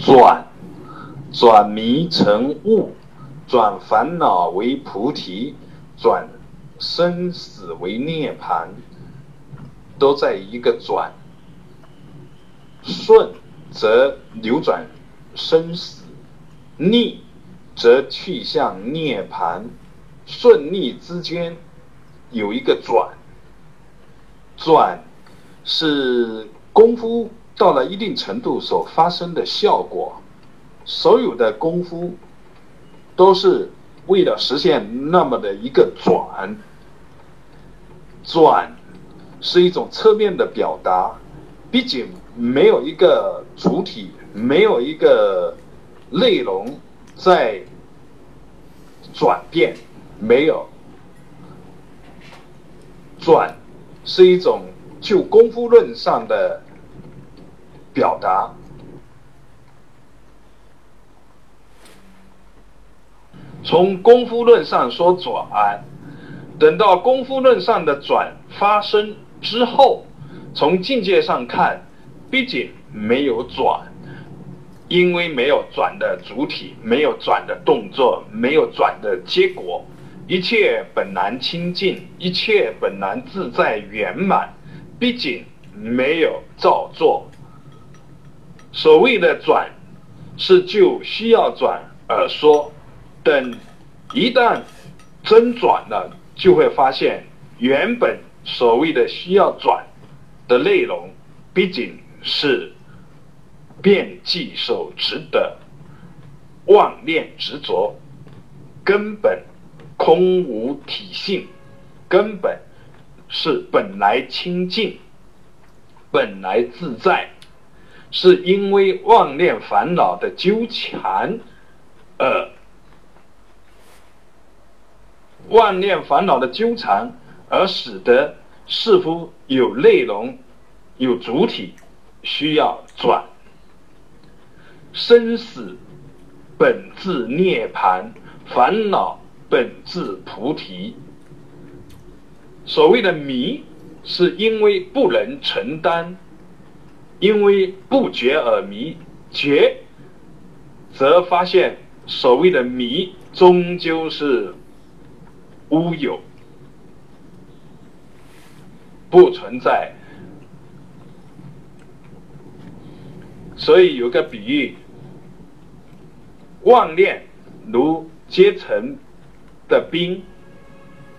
转，转迷成悟，转烦恼为菩提，转生死为涅槃，都在一个转。顺则扭转生死，逆则去向涅槃，顺逆之间有一个转。转是功夫到了一定程度所发生的效果，所有的功夫都是为了实现那么的一个转。转是一种侧面的表达，毕竟没有一个主体，没有一个内容在转变，没有转。是一种就功夫论上的表达。从功夫论上说转，等到功夫论上的转发生之后，从境界上看，毕竟没有转，因为没有转的主体，没有转的动作，没有转的结果。一切本来清净，一切本来自在圆满，毕竟没有造作。所谓的转，是就需要转而说。等一旦真转了，就会发现原本所谓的需要转的内容，毕竟是遍计所执的妄念执着根本。空无体性，根本是本来清净，本来自在，是因为妄念烦恼的纠缠，而妄念烦恼的纠缠，而使得似乎有内容、有主体需要转。生死本自涅盘，烦恼。本质菩提，所谓的迷，是因为不能承担，因为不觉而迷，觉，则发现所谓的迷终究是乌有，不存在。所以有个比喻，妄念如阶层。的冰，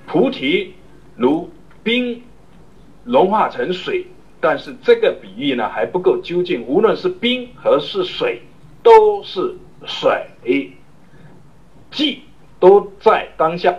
菩提如冰融化成水，但是这个比喻呢还不够究竟。无论是冰还是水，都是水，即都在当下。